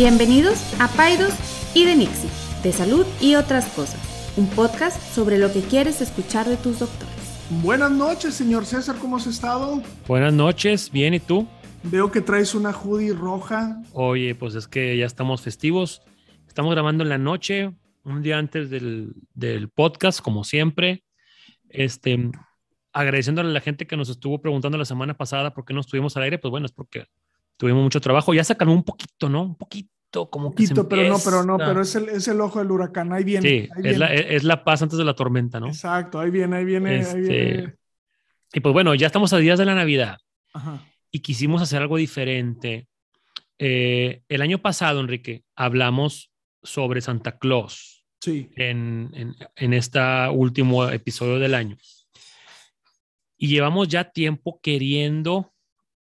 Bienvenidos a Paidos y de Nixie, de salud y otras cosas, un podcast sobre lo que quieres escuchar de tus doctores. Buenas noches, señor César, ¿cómo has estado? Buenas noches, bien, ¿y tú? Veo que traes una hoodie roja. Oye, pues es que ya estamos festivos. Estamos grabando en la noche, un día antes del, del podcast, como siempre. Este, agradeciéndole a la gente que nos estuvo preguntando la semana pasada por qué no estuvimos al aire, pues bueno, es porque tuvimos mucho trabajo. Ya se calmó un poquito, ¿no? Un poquito, como que Poquito, se pero no, pero no, pero es el, es el ojo del huracán. Ahí viene. Sí, ahí es viene. la, es la paz antes de la tormenta, ¿no? Exacto, ahí viene, ahí viene, ahí Este, viene. Y pues bueno, ya estamos a días de la Navidad Ajá. y quisimos hacer algo diferente. Eh, el año pasado, Enrique, hablamos sobre Santa Claus Sí. en, en, en este último episodio del año. Y llevamos ya tiempo queriendo,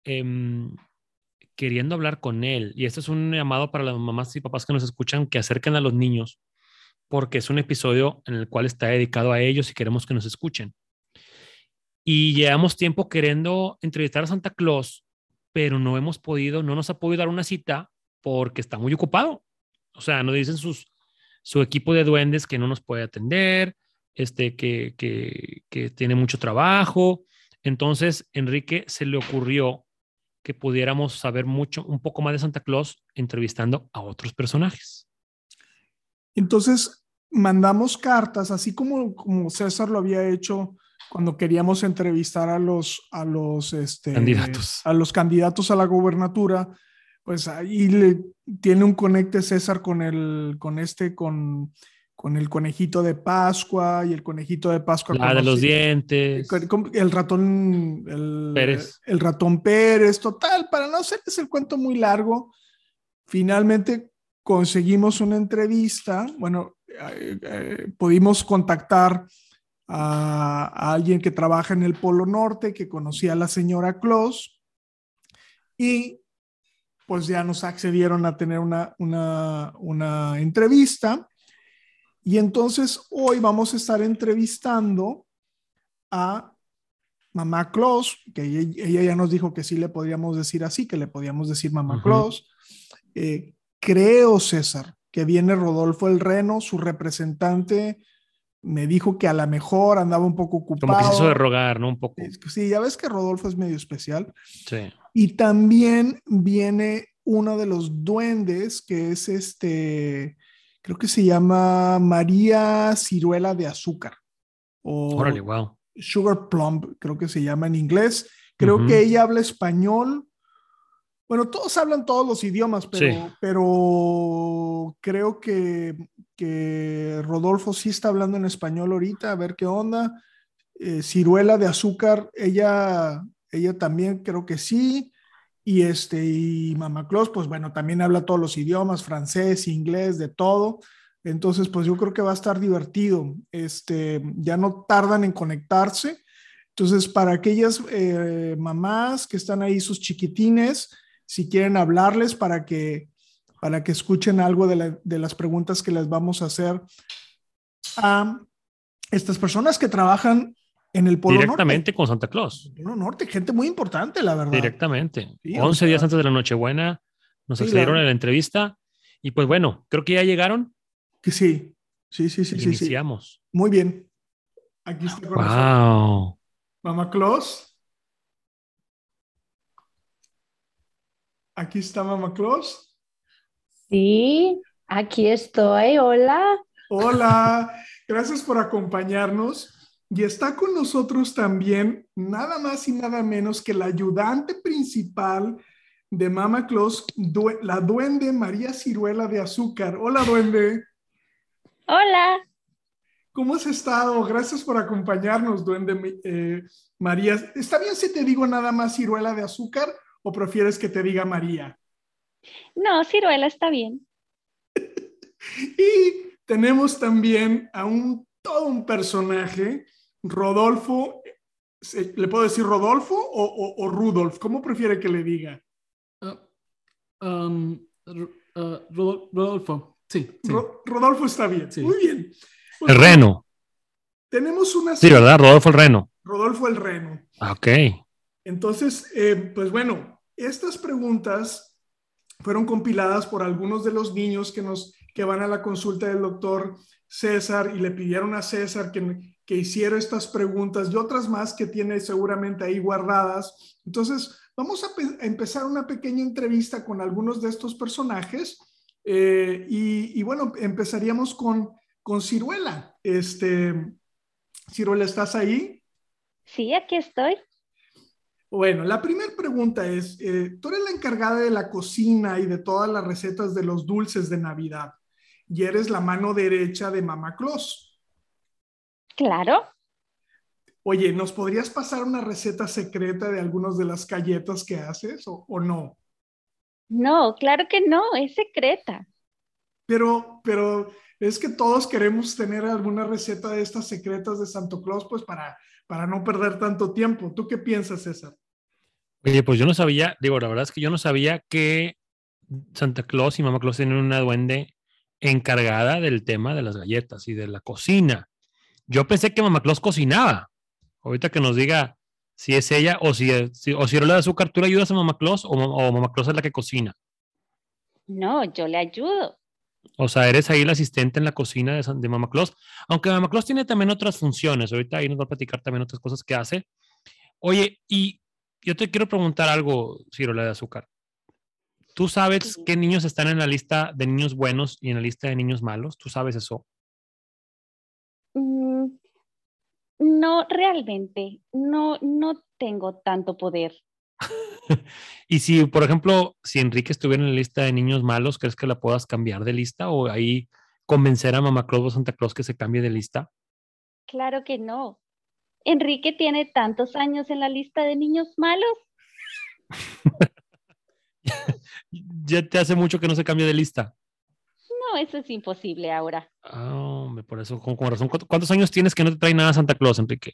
em, queriendo hablar con él. Y este es un llamado para las mamás y papás que nos escuchan que acerquen a los niños, porque es un episodio en el cual está dedicado a ellos y queremos que nos escuchen. Y llevamos tiempo queriendo entrevistar a Santa Claus, pero no hemos podido, no nos ha podido dar una cita porque está muy ocupado. O sea, nos dicen sus, su equipo de duendes que no nos puede atender, este, que, que, que tiene mucho trabajo. Entonces, Enrique se le ocurrió que pudiéramos saber mucho, un poco más de Santa Claus entrevistando a otros personajes. Entonces, mandamos cartas, así como, como César lo había hecho cuando queríamos entrevistar a los, a los, este, Candidatos. a los candidatos a la gobernatura, pues ahí le tiene un conecte César con el, con este, con, con el conejito de Pascua y el conejito de Pascua. La de los dientes. El ratón el, Pérez. el ratón Pérez, total, para no hacerles el cuento muy largo, finalmente conseguimos una entrevista, bueno, eh, eh, pudimos contactar a, a alguien que trabaja en el Polo Norte, que conocía a la señora Claus, y pues ya nos accedieron a tener una, una, una entrevista. Y entonces hoy vamos a estar entrevistando a mamá Claus, que ella, ella ya nos dijo que sí le podríamos decir así, que le podíamos decir mamá. Claus. Eh, creo, César, que viene Rodolfo el Reno, su representante, me dijo que a lo mejor andaba un poco ocupado. Como que se hizo de rogar, ¿no? Un poco. Sí, ya ves que Rodolfo es medio especial. Sí. Y también viene uno de los duendes, que es este, creo que se llama María Ciruela de Azúcar. O Órale, wow. Sugar Plum, creo que se llama en inglés. Creo que ella habla español. Bueno, todos hablan todos los idiomas, pero, Sí. pero creo que, que Rodolfo sí está hablando en español ahorita, a ver qué onda. Eh, Ciruela de Azúcar, ella, ella también creo que sí. Y este, y Mama Claus, pues bueno, también habla todos los idiomas, francés, inglés, de todo. Entonces, pues yo creo que va a estar divertido. Este, ya no tardan en conectarse. Entonces, para aquellas eh, mamás que están ahí, sus chiquitines, si quieren hablarles para que, para que escuchen algo de, la- de las preguntas que les vamos a hacer a estas personas que trabajan en el Polo Directamente con Santa Claus. Norte. Polo Norte, gente muy importante, la verdad. Directamente. Sí, o 11 sea- días antes de la Nochebuena nos Sí, accedieron a la entrevista. Y pues bueno, creo que ya llegaron. Que sí, sí, sí, sí, y sí, sí. iniciamos. Muy bien. Aquí está con nosotros. Wow. Mamá Claus. Aquí está Mamá Claus. Sí, aquí estoy. Hola. Hola, gracias por acompañarnos. Y está con nosotros también nada más y nada menos que la ayudante principal de Mama Claus, la duende María Ciruela de Azúcar. Hola, duende. Hola. ¿Cómo has estado? Gracias por acompañarnos, duende eh, María. ¿Está bien si te digo nada más Ciruela de Azúcar o prefieres que te diga María? No, ciruela está bien. Y tenemos también a un todo un personaje, Rodolfo. ¿se- ¿Le puedo decir Rodolfo o, o- o Rudolf? ¿Cómo prefiere que le diga? Ah, um, ah, Rodol- Rodolfo, sí, sí. Ro- Rodolfo está bien. Sí. Muy bien. Pues, El reno. Tenemos una. Sí, ¿verdad? Rodolfo el reno. Rodolfo el Reno. Ah, Ok. Entonces, eh, pues bueno, estas preguntas fueron compiladas por algunos de los niños que, nos, que van a la consulta del doctor César y le pidieron a César que, que hiciera estas preguntas y otras más que tiene seguramente ahí guardadas. Entonces, vamos a, empezar una pequeña entrevista con algunos de estos personajes eh, y, bueno, empezaríamos con, con Ciruela. Este, Ciruela, ¿estás ahí? Sí, aquí estoy. Bueno, la primera pregunta es, eh, tú eres la encargada de la cocina y de todas las recetas de los dulces de Navidad y eres la mano derecha de Mamá Claus. Claro. Oye, ¿nos podrías pasar una receta secreta de algunas de las galletas que haces o, o no? No, claro que no, es secreta. Pero, pero es que todos queremos tener alguna receta de estas secretas de Santo Claus, pues para, para no perder tanto tiempo. ¿Tú qué piensas, César? Oye, pues yo no sabía, digo, la verdad es que yo no sabía que Santa Claus y Mamá Claus tienen una duende encargada del tema de las galletas y de la cocina. Yo pensé que Mamá Claus cocinaba. Ahorita que nos diga si es ella o si, o si la de azúcar, ¿tú le ayudas a Mamá Claus o, o Mamá Claus es la que cocina? No, yo le ayudo. O sea, eres ahí el asistente en la cocina de, de Mama Claus. Aunque Mama Claus tiene también otras funciones. Ahorita ahí nos va a platicar también otras cosas que hace. Oye, y yo te quiero preguntar algo, Cirola de Azúcar. ¿Tú sabes qué niños están en la lista de niños buenos y en la lista de niños malos? ¿Tú sabes eso? Mm, no, realmente. No, no tengo tanto poder. y si, por ejemplo, si Enrique estuviera en la lista de niños malos, ¿crees que la puedas cambiar de lista o ahí convencer a Mamá Claus o Santa Claus que se cambie de lista? Claro que no. Enrique tiene tantos años en la lista de niños malos. ya te hace mucho que no se cambie de lista. No, eso es imposible ahora. Ah, por eso, con, con razón. ¿Cuántos años tienes que no te trae nada Santa Claus, Enrique?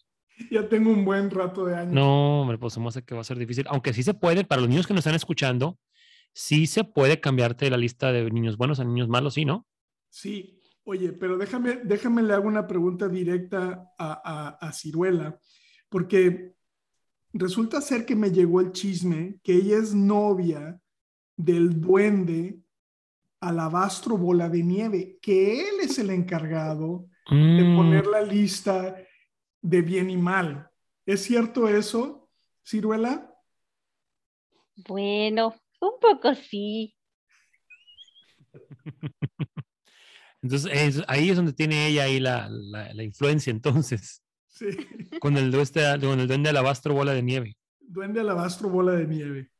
ya tengo un buen rato de años. No, me pues hace que va a ser difícil. Aunque sí se puede, para los niños que nos están escuchando, sí se puede cambiarte la lista de niños buenos a niños malos, ¿sí, no? Sí. Oye, pero déjame, déjame le hago una pregunta directa a, a, a Ciruela, porque resulta ser que me llegó el chisme que ella es novia del duende Alabastro Bola de Nieve, que él es el encargado de Mm. poner la lista de bien y mal. ¿Es cierto eso, Ciruela? Bueno, un poco sí. Entonces, es- ahí es donde tiene ella ahí la, la, la influencia, entonces, Sí. con el, duende, con el duende alabastro bola de nieve. Duende Alabastro Bola de Nieve.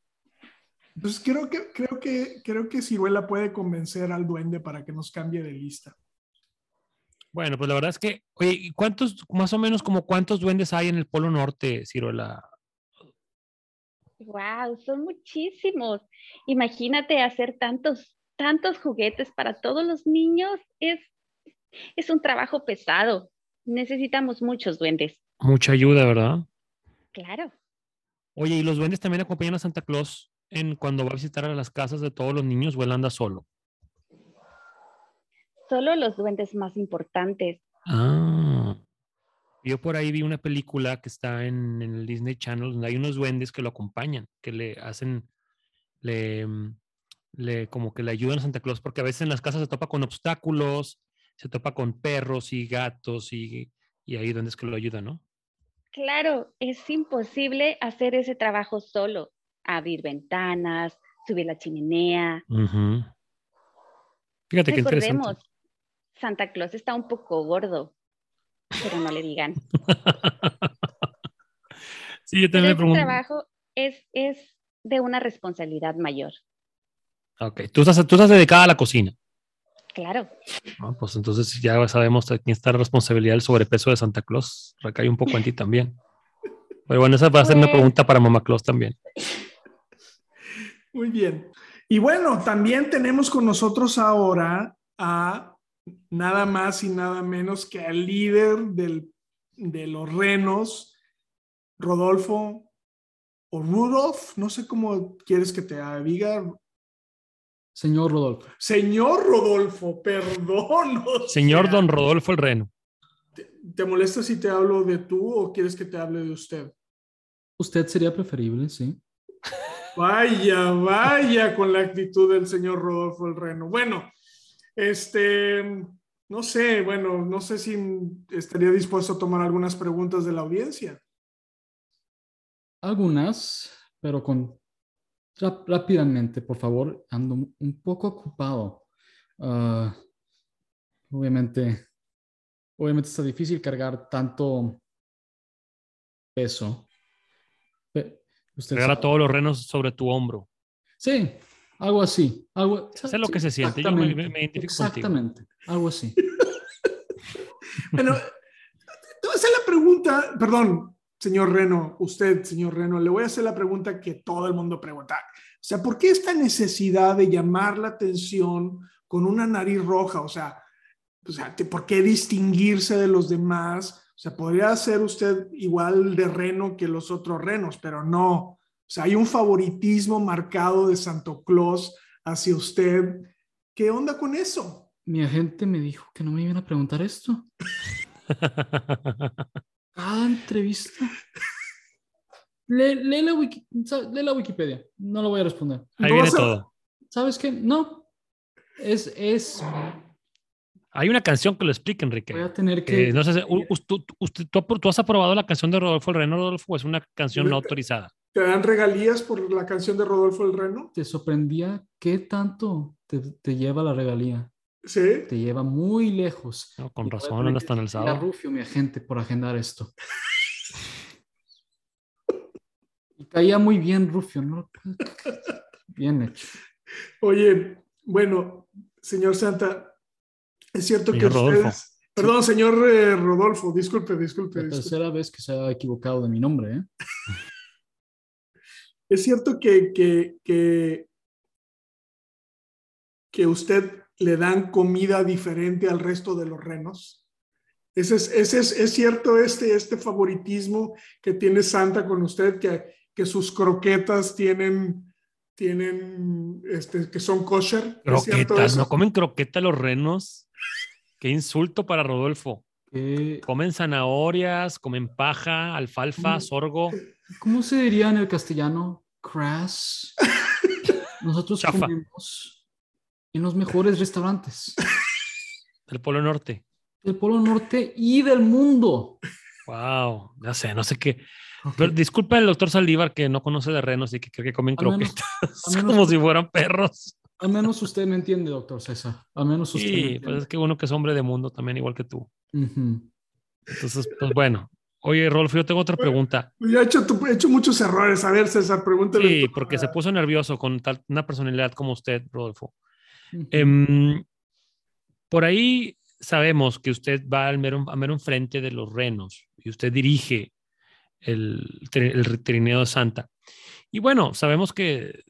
Entonces creo que, creo que, creo que Ciruela puede convencer al duende para que nos cambie de lista. Bueno, pues la verdad es que, oye, ¿y ¿cuántos, más o menos como cuántos duendes hay en el Polo Norte, Ciruela? Wow, son muchísimos. Imagínate hacer tantos, tantos juguetes para todos los niños. Es, es un trabajo pesado. Necesitamos muchos duendes. Mucha ayuda, ¿verdad? Claro. Oye, ¿y los duendes también acompañan a Santa Claus en cuando va a visitar a las casas de todos los niños o él anda solo? Solo los duendes más importantes. Ah. Yo por ahí vi una película que está en, en el Disney Channel donde hay unos duendes que lo acompañan, que le hacen, le, mm, le como que le ayudan a Santa Claus, porque a veces en las casas se topa con obstáculos, se topa con perros y gatos y, y hay duendes que lo ayudan, ¿no? Claro, es imposible hacer ese trabajo solo. Abrir ventanas, subir la chimenea. Ujú. Fíjate qué interesante. Recordemos, Santa Claus está un poco gordo, pero no le digan. sí, yo Pero también me ese pregunto. trabajo es, es de una responsabilidad mayor. Ok, tú estás, tú estás dedicada a la cocina. Claro. ¿no? Pues entonces ya sabemos quién está la responsabilidad del sobrepeso de Santa Claus. Recae un poco en ti también. Pero bueno, esa va a ser una Pues- pregunta para Mamá Claus también. Muy bien. Y bueno, también tenemos con nosotros ahora a nada más y nada menos que al líder del, de los renos, Rodolfo o Rudolf, no sé cómo quieres que te diga. Señor Rodolfo. Señor Rodolfo, perdón. o Señor Don Rodolfo el Reno. ¿Te molesta si te hablo de tú o quieres que te hable de usted? Usted sería preferible, sí. Vaya, vaya con la actitud del señor Rodolfo el Reno. Bueno, este, no sé, bueno, no sé si estaría dispuesto a tomar algunas preguntas de la audiencia. Algunas, pero con rápidamente, por favor, ando un poco ocupado. Ah, obviamente, obviamente está difícil cargar tanto peso. Usted cargar a todos los renos sobre tu hombro. Sí, algo así. Algo, sé lo que se siente. Yo me, identifico Exactamente, algo así. bueno, te voy a hacer la pregunta, perdón, señor Reno, usted, señor Reno, le voy a hacer la pregunta que todo el mundo pregunta. O sea, ¿por qué esta necesidad de llamar la atención con una nariz roja? O sea, o sea ¿por qué distinguirse de los demás? O sea, podría ser usted igual de reno que los otros renos, pero no. O sea, hay un favoritismo marcado de Santo Claus hacia usted. ¿Qué onda con eso? Mi agente me dijo que no me iban a preguntar esto. Ah, entrevista. Lee, la la, Wikipedia. No lo voy a responder. Ahí viene todo. ¿Sabes qué? No. Es, es. Hay una canción que lo explica, Enrique. Voy a tener que. Eh, no sé, usted, tú, has aprobado la canción de Rodolfo el Reno, Rodolfo, es una canción no autorizada. ¿Te dan regalías por la canción de Rodolfo el Reno? Te sorprendía qué tanto te, te lleva la regalía. Sí. Te lleva muy lejos. con razón, no está en el sábado. Rufio, mi agente, por agendar esto. y caía muy bien Rufio, ¿no? Bien hecho. Oye, bueno, señor Santa, es cierto que ustedes... Perdón, señor eh, Rodolfo, disculpe, disculpe. La tercera vez que se ha equivocado de mi nombre, ¿eh? es cierto que, que, que, que usted le dan comida diferente al resto de los renos. Ese es, ese es, es cierto este, este favoritismo que tiene Santa con usted, que, que sus croquetas tienen, tienen este, que son kosher. Croquetas, ¿no comen croquetas los renos? Qué insulto para Rodolfo. Comen zanahorias, comen paja, alfalfa, sorgo. ¿Cómo se diría en el castellano? Crass. Nosotros comemos en los mejores restaurantes. Del Polo Norte. Del Polo Norte y del mundo. Wow, ya sé, no sé qué. Pero disculpa el doctor Saldívar que no conoce de renos y que cree que comen croquetas como si fueran perros. Al menos usted me entiende, doctor César. Al menos usted. Sí, pues es que uno que es hombre de mundo también, igual que tú. Entonces, pues bueno. Oye, Rolfo, yo tengo otra pregunta. He hecho, he hecho muchos errores. A ver, César, pregúntale. Sí, porque se puso nervioso con tal, una personalidad como usted, Rodolfo. Em, por ahí sabemos que usted va al mero, a mero frente de los renos y usted dirige el, el trineo de Santa. Y bueno, sabemos que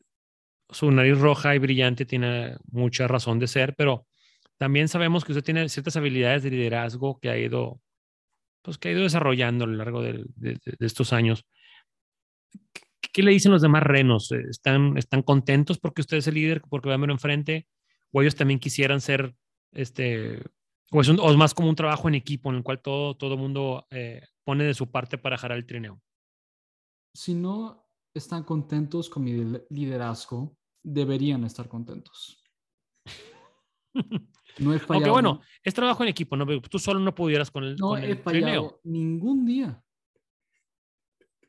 su nariz roja y brillante tiene mucha razón de ser, pero también sabemos que usted tiene ciertas habilidades de liderazgo que ha ido, pues, que ha ido desarrollando a lo largo de, de, estos años. ¿Qué, le dicen los demás renos? ¿Están, ¿Están contentos porque usted es el líder, porque va a mero enfrente? o ellos también quisieran ser, este, o es, más como un trabajo en equipo en el cual todo todo mundo eh, pone de su parte para jalar el trineo. Si no están contentos con mi liderazgo, deberían estar contentos. No he fallado. Aunque bueno, es trabajo en equipo, ¿no? Tú solo no pudieras con el, no he fallado ningún día.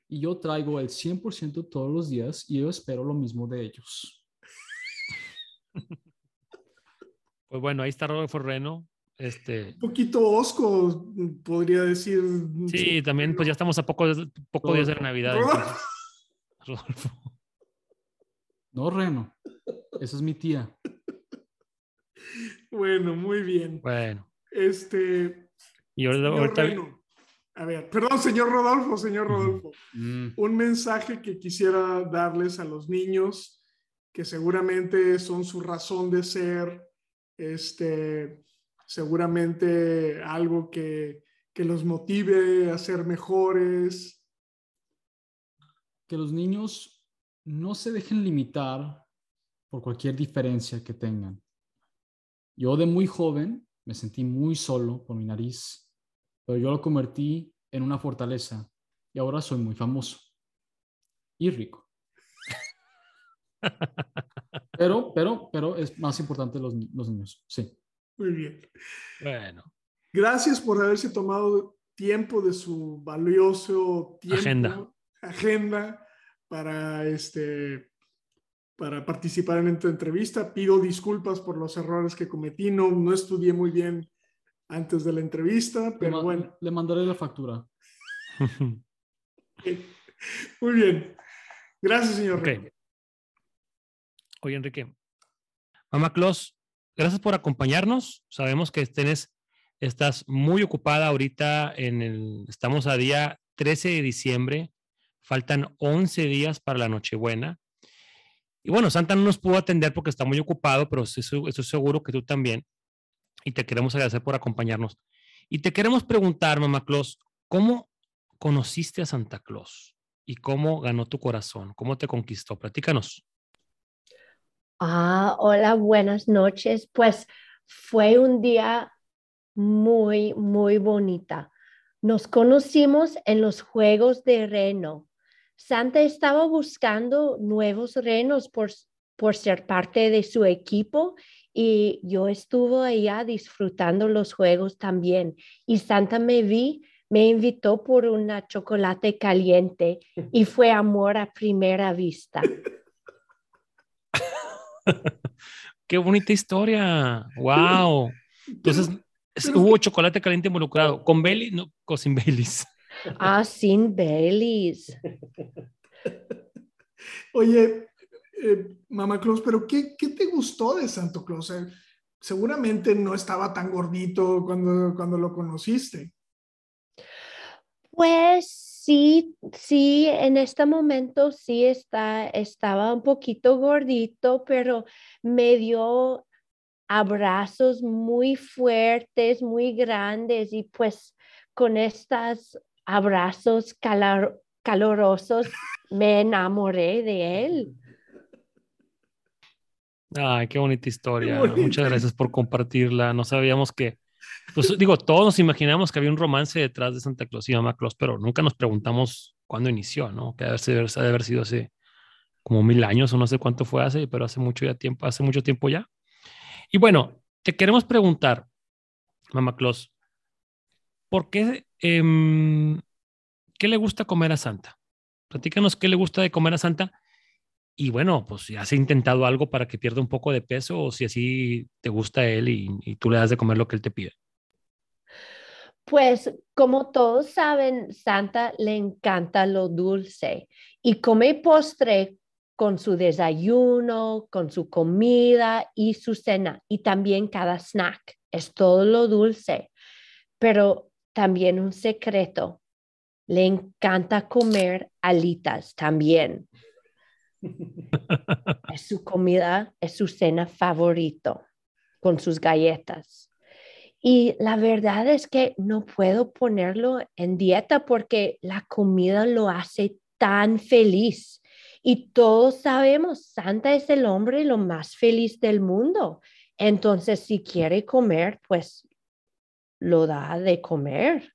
Y yo traigo el 100% todos los días y yo espero lo mismo de ellos. Pues bueno, ahí está Rodolfo Reno. Este... Un poquito osco, podría decir. Sí, también, pues ya estamos a poco, poco días de Navidad. Rodolfo. No, Reno. Esa es mi tía. Bueno, muy bien. Bueno. Este. Y ahorita. A ver, perdón, señor Rodolfo, señor Rodolfo. Mm. Un mensaje que quisiera darles a los niños, que seguramente son su razón de ser, este, seguramente algo que, que los motive a ser mejores. Que los niños no se dejen limitar por cualquier diferencia que tengan. Yo de muy joven me sentí muy solo por mi nariz, pero yo lo convertí en una fortaleza y ahora soy muy famoso y rico. Pero, pero, pero es más importante los, los niños, sí. Muy bien. Bueno. Gracias por haberse tomado tiempo de su valioso tiempo, Agenda. agenda para, este, para participar en esta entrevista. Pido disculpas por los errores que cometí. No, no estudié muy bien antes de la entrevista, pero bueno. le mandaré la factura. Muy bien. Gracias, señor. Ok. Rey. Oye, Enrique. Mamá Claus, gracias por acompañarnos. Sabemos que tienes, estás muy ocupada ahorita en el, estamos a día 13 de diciembre, faltan 11 días para la Nochebuena. Y bueno, Santa no nos pudo atender porque está muy ocupado, pero estoy, seguro que tú también. Y te queremos agradecer por acompañarnos. Y te queremos preguntar, Mamá Claus, ¿cómo conociste a Santa Claus? ¿Y cómo ganó tu corazón? ¿Cómo te conquistó? Platícanos. Ah, hola, buenas noches. Pues fue un día muy, muy bonita. Nos conocimos en los Juegos de Reno. Santa estaba buscando nuevos renos por, por ser parte de su equipo y yo estuve allá disfrutando los juegos también. Y Santa me vi, me invitó por una chocolate caliente y fue amor a primera vista. Qué bonita historia. Wow. Entonces, es- hubo chocolate caliente involucrado. ¿Con Bailey? No, con sin Baileys. Ah, sin Baileys. Oye, eh, Mamá Claus, pero ¿qué, qué te gustó de Santo Claus? Eh, seguramente no estaba tan gordito cuando, cuando lo conociste. Pues sí, sí, en este momento sí está, estaba un poquito gordito, pero me dio abrazos muy fuertes, muy grandes y pues con estos abrazos calor- calorosos me enamoré de él. Ay, qué bonita historia. bonita. Muchas gracias por compartirla. No sabíamos que, pues digo, todos nos imaginamos que había un romance detrás de Santa Claus y Mamá Claus, pero nunca nos preguntamos cuándo inició, ¿no? Que debe de haber sido hace como mil años o no sé cuánto fue hace, pero hace mucho ya tiempo, hace mucho tiempo ya. Y bueno, te queremos preguntar, Mamá Claus, ¿por qué, em, qué le gusta comer a Santa? Platícanos qué le gusta de comer a Santa. Y bueno, pues si has intentado algo para que pierda un poco de peso o si así te gusta él y, y tú le das de comer lo que él te pide. Pues como todos saben, Santa le encanta lo dulce y come postre con su desayuno, con su comida y su cena y también cada snack. Es todo lo dulce, pero también un secreto. Le encanta comer alitas también. Es su comida, es su cena favorito con sus galletas. Y la verdad es que no puedo ponerlo en dieta porque la comida lo hace tan feliz. Y todos sabemos, Santa es el hombre lo más feliz del mundo. Entonces, si quiere comer, pues lo da de comer.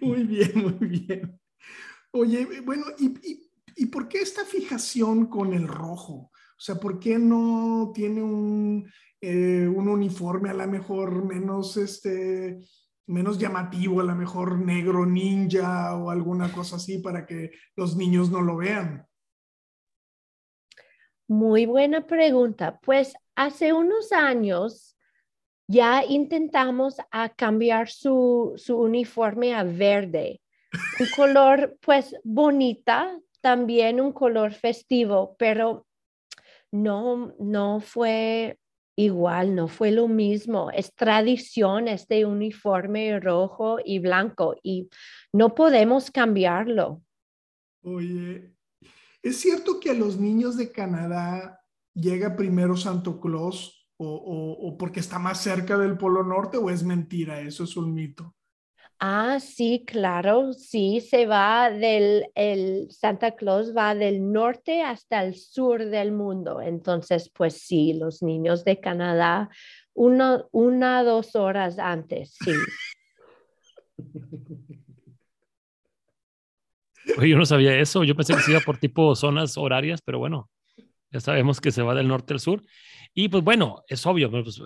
Muy bien, muy bien. Oye, bueno, ¿y, y, y por qué esta fijación con el rojo? O sea, ¿por qué no tiene un, eh, un uniforme a lo mejor menos, este, menos llamativo, a lo mejor negro ninja o alguna cosa así para que los niños no lo vean? Muy buena pregunta. Pues hace unos años ya intentamos a cambiar su, su uniforme a verde, un color pues bonita, también un color festivo, pero no, no fue igual, no fue lo mismo. Es tradición este uniforme rojo y blanco y no podemos cambiarlo. Oye, ¿es cierto que a los niños de Canadá llega primero Santo Claus o, o, o porque está más cerca del Polo Norte o es mentira? Eso es un mito. Ah, sí, claro, sí, se va del, el Santa Claus va del norte hasta el sur del mundo. Entonces, pues sí, los niños de Canadá, uno, una, dos horas antes, sí. Oye, yo no sabía eso. Yo pensé que se iba por tipo zonas horarias, pero bueno, ya sabemos que se va del norte al sur. Y pues bueno, es obvio, pues,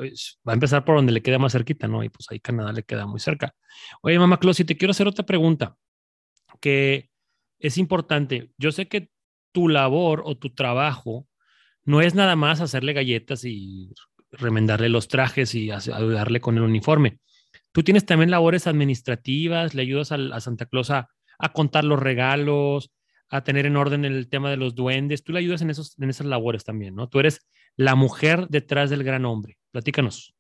va a empezar por donde le queda más cerquita, ¿no? Y pues ahí Canadá le queda muy cerca. Oye, mamá Closy, te quiero hacer otra pregunta que es importante. Yo sé que tu labor o tu trabajo no es nada más hacerle galletas y remendarle los trajes y ayudarle con el uniforme. Tú tienes también labores administrativas, le ayudas a, Santa Claus a, contar los regalos, a tener en orden el tema de los duendes. Tú le ayudas en, esos, en esas labores también, ¿no? Tú eres la mujer detrás del gran hombre. Platícanos.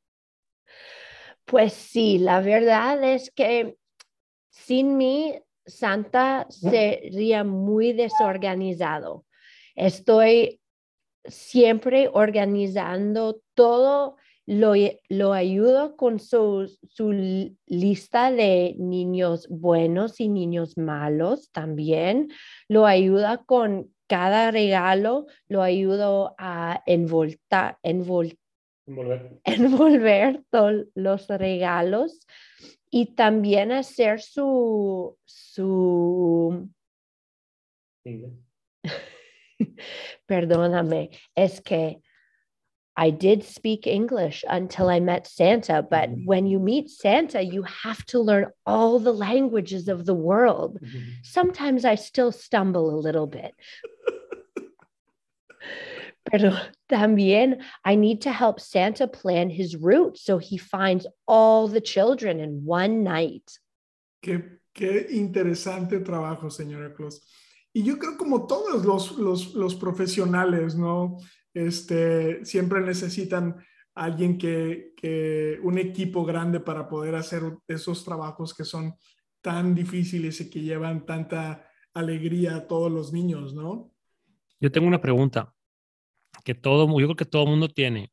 Pues sí, la verdad es que sin mí Santa sería muy desorganizado. Estoy siempre organizando todo, lo, lo ayudo con su, su, lista de niños buenos y niños malos también, lo ayuda con cada regalo, lo ayudo a envoltar, envolver. envolver todos los regalos y también hacer su, su perdóname, es que I did speak English until I met Santa, but mm-hmm. when you meet Santa, you have to learn all the languages of the world. Mm-hmm. Sometimes I still stumble a little bit. Pero también I need to help Santa plan his route so he finds all the children in one night. Qué, qué interesante trabajo, señora Claus. Y yo creo como todos los, los, los profesionales, ¿no? Este, siempre necesitan alguien que, que, un equipo grande para poder hacer esos trabajos que son tan difíciles y que llevan tanta alegría a todos los niños, ¿no? Yo tengo una pregunta que todo, yo creo que todo el mundo tiene.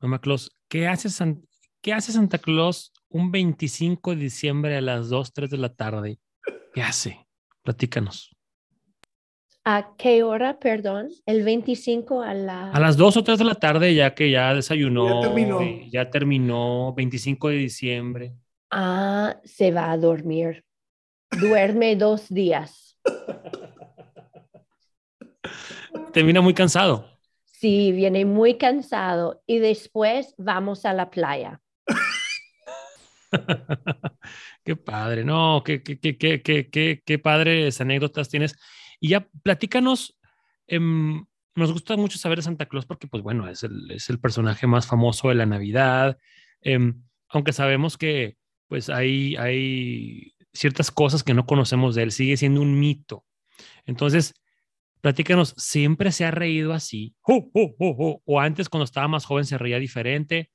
Mamá Claus, ¿qué hace, ¿qué hace Santa Claus un 25 de diciembre a las 2, 3 de la tarde? ¿Qué hace? Platícanos. ¿A qué hora, perdón? El 25 a la... A las 2 o 3 de la tarde, ya que ya desayunó. Ya terminó. Ya terminó, 25 de diciembre. Ah, se va a dormir. Duerme dos días. Termina muy cansado. Sí, viene muy cansado y después vamos a la playa. qué padre, no, qué, qué, qué, qué, qué, qué padres anécdotas tienes. Y ya platícanos, em, nos gusta mucho saber de Santa Claus porque, pues bueno, es el, personaje más famoso de la Navidad, em, aunque sabemos que pues hay, hay ciertas cosas que no conocemos de él, sigue siendo un mito. Entonces, platícanos, ¿siempre se ha reído así? o antes cuando estaba más joven se reía diferente?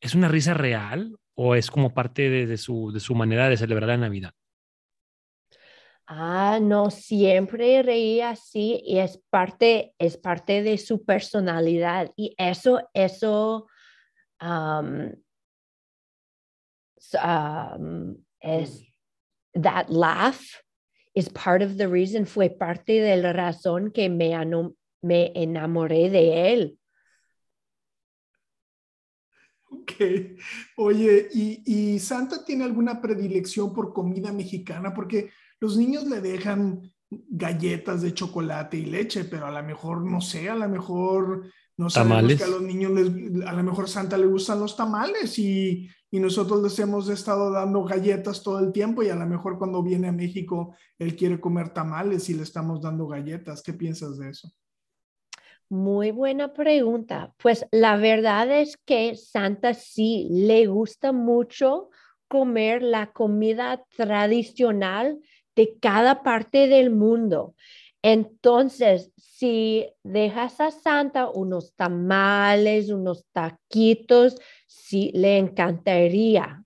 ¿Es una risa real o es como parte de, su, de su manera de celebrar la Navidad? Ah, no, siempre reía así y es parte, es parte de su personalidad y eso, eso es, that laugh is part of the reason, fue parte de la razón que me, me enamoré de él. Ok. Oye, ¿y, Santa tiene alguna predilección por comida mexicana? Porque los niños le dejan galletas de chocolate y leche, pero a lo mejor, no sé, a lo mejor, no sabemos que a los niños, les, a lo mejor Santa le gustan los tamales y, y nosotros les hemos estado dando galletas todo el tiempo y a lo mejor cuando viene a México él quiere comer tamales y le estamos dando galletas. ¿Qué piensas de eso? Muy buena pregunta. Pues la verdad es que Santa sí le gusta mucho comer la comida tradicional de cada parte del mundo. Entonces, si dejas a Santa unos tamales, unos taquitos, sí le encantaría.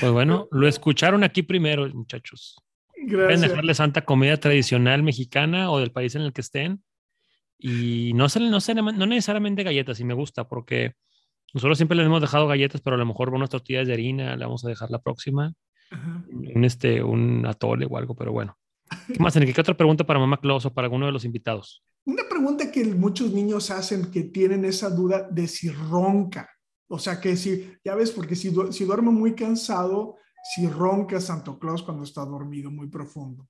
Pues bueno, lo escucharon aquí primero, muchachos. Pueden dejarle santa comida tradicional mexicana o del país en el que estén. Y no, no, no necesariamente galletas, y me gusta, porque nosotros siempre les hemos dejado galletas, pero a lo mejor unas tortillas de harina le vamos a dejar la próxima. Un, este, un atole o algo, pero bueno. ¿Qué más, Enrique? ¿Qué otra pregunta para Mamá Claus o para alguno de los invitados? Una pregunta que muchos niños hacen que tienen esa duda de si ronca. O sea, que si, ya ves, porque si, si duerme muy cansado, si ronca Santo Claus cuando está dormido muy profundo.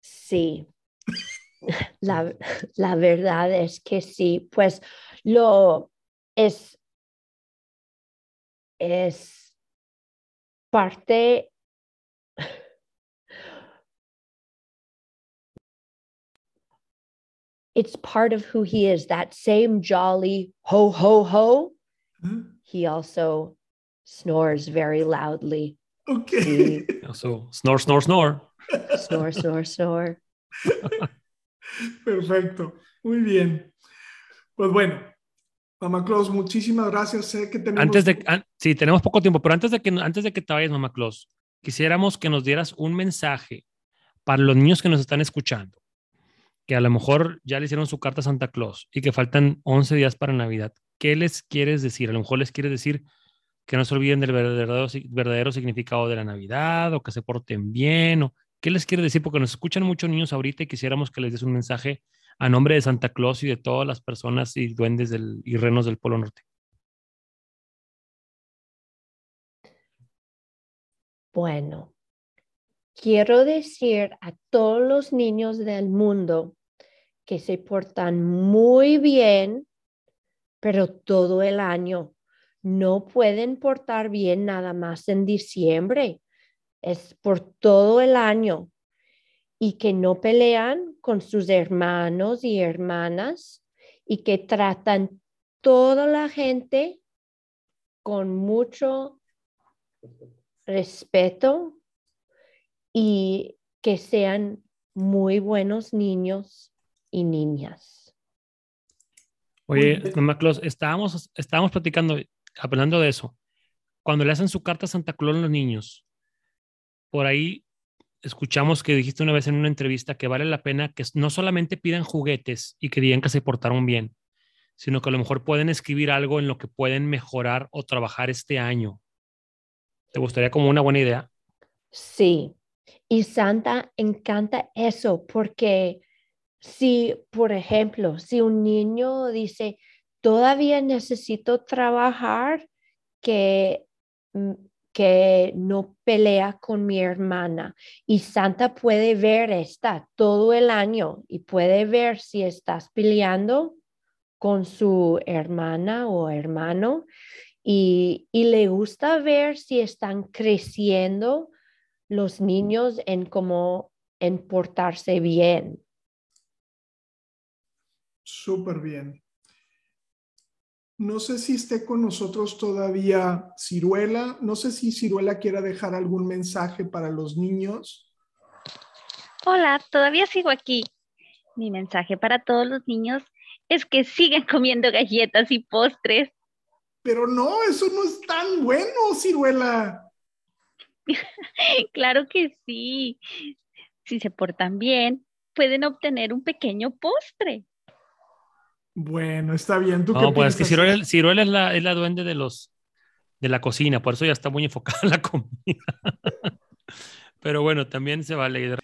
Sí, la, la verdad es que sí, pues lo es, es parte it's part of who he is that same jolly ho ho ho ¿Mm? he also snores very loudly Ok. So, snore, snore, snore. snore snore snore Perfecto. Muy bien. Pues bueno, Mamá Claus, muchísimas gracias. Sé que tenemos. Antes de, sí, tenemos poco tiempo, pero antes de que, antes de que te vayas, mamá Claus, quisiéramos que nos dieras un mensaje para los niños que nos están escuchando, que a lo mejor ya le hicieron su carta a Santa Claus y que faltan 11 días para Navidad. ¿Qué les quieres decir? A lo mejor les quieres decir que no se olviden del verdadero, verdadero significado de la Navidad o que se porten bien o qué les quieres decir porque nos escuchan muchos niños ahorita y quisiéramos que les des un mensaje a nombre de Santa Claus y de todas las personas y duendes y renos del Polo Norte. Bueno, quiero decir a todos los niños del mundo que se portan muy bien, pero todo el año. No pueden portar bien nada más en diciembre. Es por todo el año. Y que no pelean con sus hermanos y hermanas y que tratan toda la gente con mucho respeto y que sean muy buenos niños y niñas. Oye, mamá Claus, estábamos, estábamos platicando, hablando de eso. Cuando le hacen su carta a Santa Claus a los niños, por ahí escuchamos que dijiste una vez en una entrevista que vale la pena que no solamente pidan juguetes y que digan que se portaron bien, sino que a lo mejor pueden escribir algo en lo que pueden mejorar o trabajar este año. ¿Te gustaría como una buena idea? Sí, y Santa encanta eso porque si, por ejemplo, si un niño dice, todavía necesito trabajar, que, mm, que no pelea con mi hermana. Y Santa puede ver esta todo el año y puede ver si estás peleando con su hermana o hermano y, y le gusta ver si están creciendo los niños en cómo en portarse bien. Súper bien. No sé si esté con nosotros todavía Ciruela. No sé si Ciruela quiera dejar algún mensaje para los niños. Hola, todavía sigo aquí. Mi mensaje para todos los niños es que sigan comiendo galletas y postres. Pero no, eso no es tan bueno, Ciruela. Claro que sí. Si se portan bien, pueden obtener un pequeño postre. Bueno, está bien. ¿Tú qué No, pues es que piensas? Ciruela, Ciruela es, la, es la duende de los de la cocina, por eso ya está muy enfocada en la comida. Pero bueno, también se vale.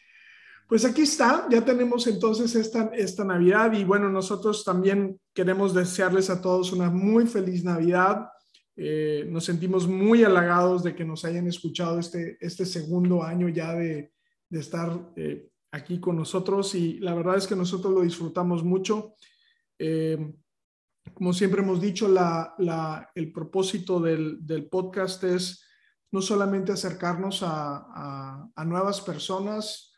Pues aquí está, ya tenemos entonces esta, esta Navidad y bueno, nosotros también queremos desearles a todos una muy feliz Navidad. Eh, nos sentimos muy halagados de que nos hayan escuchado este, este segundo año ya de, de estar eh, aquí con nosotros y la verdad es que nosotros lo disfrutamos mucho. Eh, como siempre hemos dicho, la, el propósito del, podcast es no solamente acercarnos a, nuevas personas,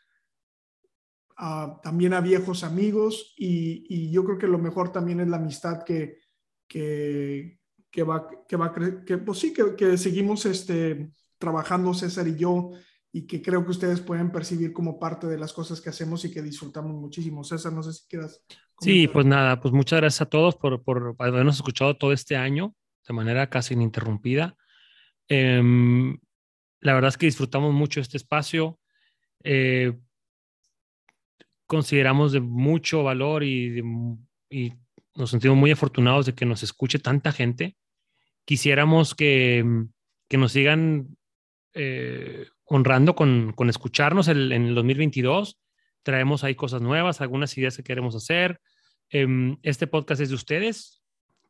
también a viejos amigos y, yo creo que lo mejor también es la amistad que, que, que va, que va que, pues sí, que, que seguimos este, trabajando César y yo y que creo que ustedes pueden percibir como parte de las cosas que hacemos y que disfrutamos muchísimo. César, no sé si quieras. Sí, pues nada, pues muchas gracias a todos por, por habernos escuchado todo este año de manera casi ininterrumpida. Eh, la verdad es que disfrutamos mucho este espacio. Eh, consideramos de mucho valor y, de, y, nos sentimos muy afortunados de que nos escuche tanta gente. Quisiéramos que, que nos sigan eh, honrando con, con escucharnos el, en el 2022. Traemos ahí cosas nuevas, algunas ideas que queremos hacer. Eh, este podcast es de ustedes,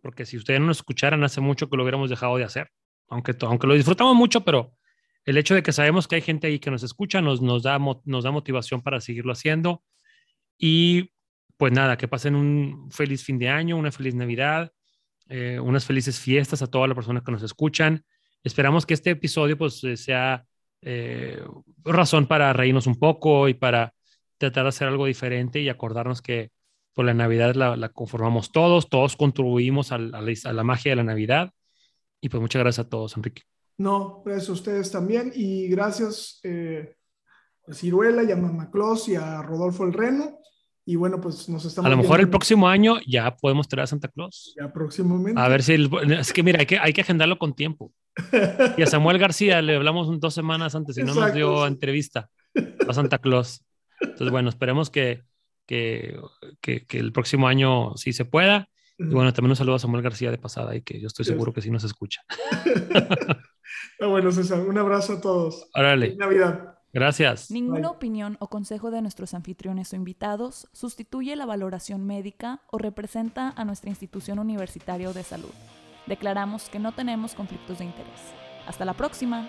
porque si ustedes no nos escucharan, hace mucho que lo hubiéramos dejado de hacer. aunque, aunque lo disfrutamos mucho, pero el hecho de que sabemos que hay gente ahí que nos escucha nos, nos, da, nos da motivación para seguirlo haciendo. Y pues nada, que pasen un feliz fin de año, una feliz Navidad, eh, unas felices fiestas a todas las personas que nos escuchan. Esperamos que este episodio pues sea eh, razón para reírnos un poco y para tratar de hacer algo diferente y acordarnos que por pues, la Navidad la, conformamos todos, todos contribuimos a, la, a, la, magia de la Navidad. Y pues muchas gracias a todos, Enrique. No, gracias a ustedes también y gracias eh, a Ciruela y a Mamá Claus y a Rodolfo el Reno. Y bueno, pues nos estamos. A lo mejor el próximo año ya podemos traer a Santa Claus. Ya próximamente. A ver si. es que mira, hay que, hay que agendarlo con tiempo. Y a Samuel García le hablamos dos semanas antes y no nos dio entrevista a Santa Claus. Entonces, bueno, esperemos que, que, que, el próximo año sí se pueda. Y bueno, también un saludo a Samuel García de pasada y que yo estoy seguro que sí nos escucha. bueno, César, un abrazo a todos. Órale. Navidad. Gracias. Ninguna opinión o consejo de nuestros anfitriones o invitados sustituye la valoración médica o representa a nuestra institución universitaria de salud declaramos que no tenemos conflictos de interés. Hasta la próxima.